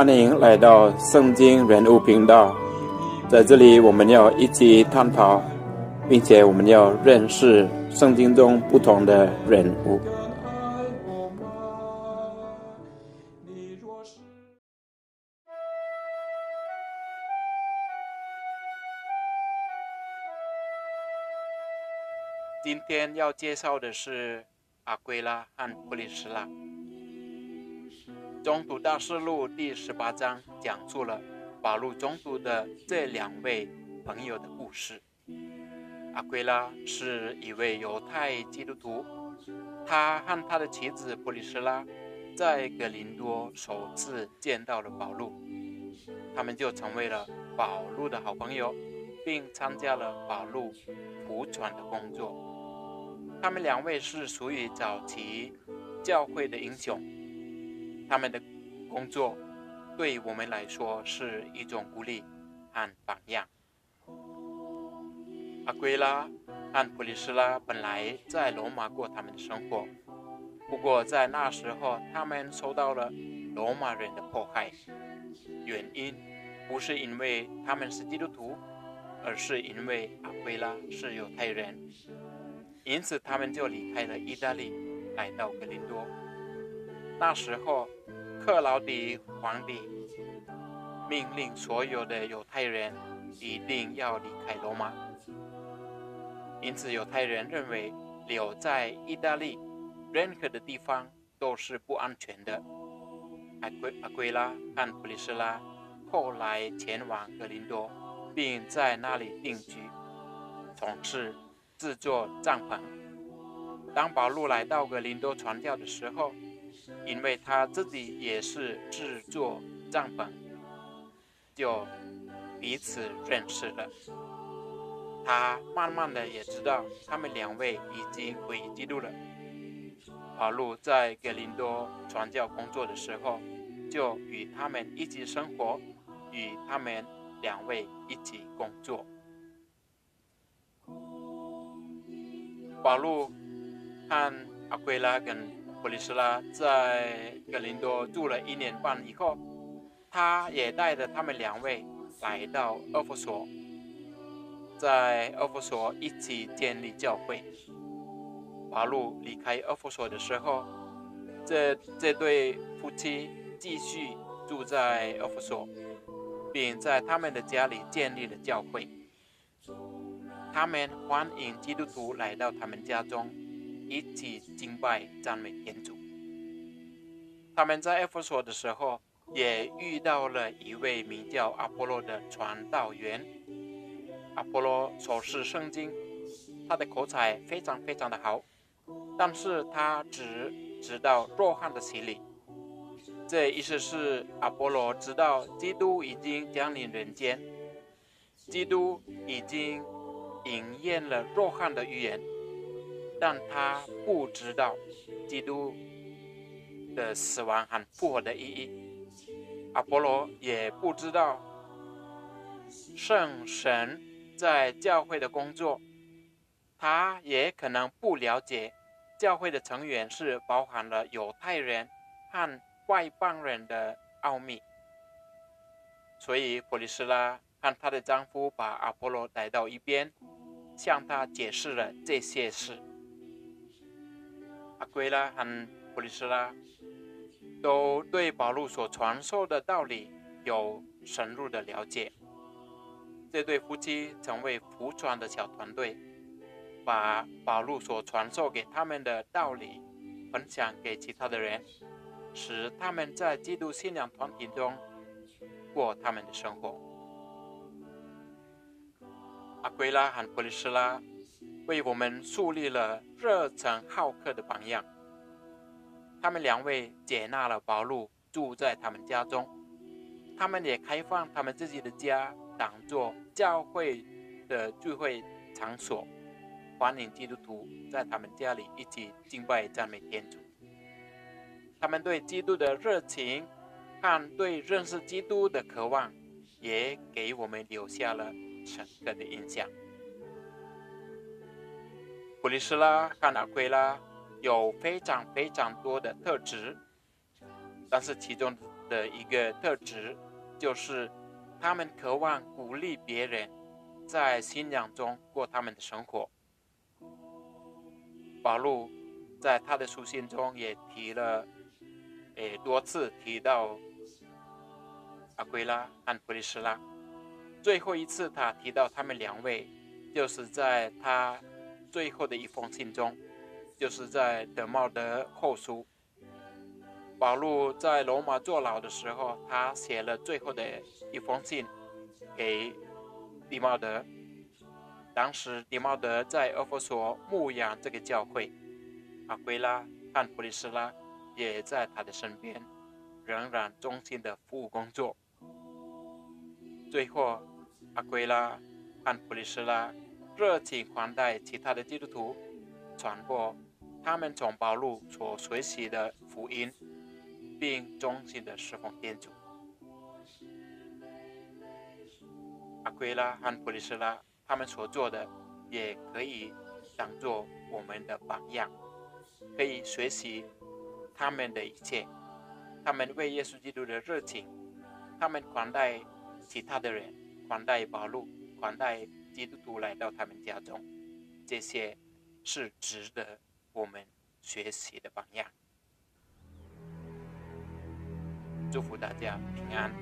欢迎来到圣经人物频道，在这里我们要一起探讨，并且我们要认识圣经中不同的人物。今天要介绍的是阿圭拉和布里斯拉。中途大事录第十八章讲述了保路中途的这两位朋友的故事。阿圭拉是一位犹太基督徒，他和他的妻子布里斯拉在格林多首次见到了保路，他们就成为了保路的好朋友，并参加了保路福传的工作。他们两位是属于早期教会的英雄，他们的工作对我们来说是一种鼓励和榜样。阿圭拉和普利斯拉本来在罗马过他们的生活，不过在那时候他们受到了罗马人的迫害，原因不是因为他们是基督徒，而是因为阿圭拉是犹太人。因此，他们就离开了意大利，来到格林多。那时候，克劳迪皇帝命令所有的犹太人一定要离开罗马。因此，犹太人认为留在意大利任何的地方都是不安全的。阿圭阿圭拉和普利斯拉后来前往格林多，并在那里定居，从事。制作帐篷。当保禄来到格林多传教的时候，因为他自己也是制作账本，就彼此认识了。他慢慢的也知道他们两位已经归基督了。保罗在格林多传教工作的时候，就与他们一起生活，与他们两位一起工作。保路和阿圭拉跟普利斯拉在格林多住了一年半以后，他也带着他们两位来到厄弗所，在厄弗所一起建立教会。华路离开厄弗所的时候，这这对夫妻继续住在厄弗所，并在他们的家里建立了教会。他们欢迎基督徒来到他们家中，一起敬拜赞美天主。他们在埃弗所的时候，也遇到了一位名叫阿波罗的传道员。阿波罗所示圣经，他的口才非常非常的好，但是他只知道若翰的洗礼。这意思是阿波罗知道基督已经降临人间，基督已经。应验了若翰的预言，但他不知道基督的死亡和复活的意义。阿波罗也不知道圣神在教会的工作，他也可能不了解教会的成员是包含了犹太人和外邦人的奥秘。所以，普利斯拉。和她的丈夫把阿波罗带到一边，向他解释了这些事。阿圭拉和普利斯拉都对保禄所传授的道理有深入的了解。这对夫妻成为服传的小团队，把保禄所传授给他们的道理分享给其他的人，使他们在基督信仰团体中过他们的生活。阿圭拉和普利斯拉为我们树立了热忱好客的榜样。他们两位接纳了保禄住在他们家中，他们也开放他们自己的家当做教会的聚会场所，欢迎基督徒在他们家里一起敬拜赞美天主。他们对基督的热情和对认识基督的渴望，也给我们留下了。深刻的印象。普利斯拉和阿奎拉有非常非常多的特质，但是其中的一个特质，就是他们渴望鼓励别人在信仰中过他们的生活。保罗在他的书信中也提了，诶多次提到阿圭拉和普利斯拉。最后一次他提到他们两位，就是在他最后的一封信中，就是在德茂德后书。保罗在罗马坐牢的时候，他写了最后的一封信给迪茂德。当时迪茂德在阿佛索牧养这个教会，阿圭拉和普利斯拉也在他的身边，仍然忠心的服务工作。最后，阿圭拉和普利斯拉热情款待其他的基督徒，传播他们从保罗所学习的福音。并忠心的侍奉天主。阿奎拉和普利斯拉他们所做的，也可以当做我们的榜样，可以学习他们的一切。他们为耶稣基督的热情，他们款待其他的人，款待保禄，款待基督徒来到他们家中，这些是值得我们学习的榜样。祝福大家平安。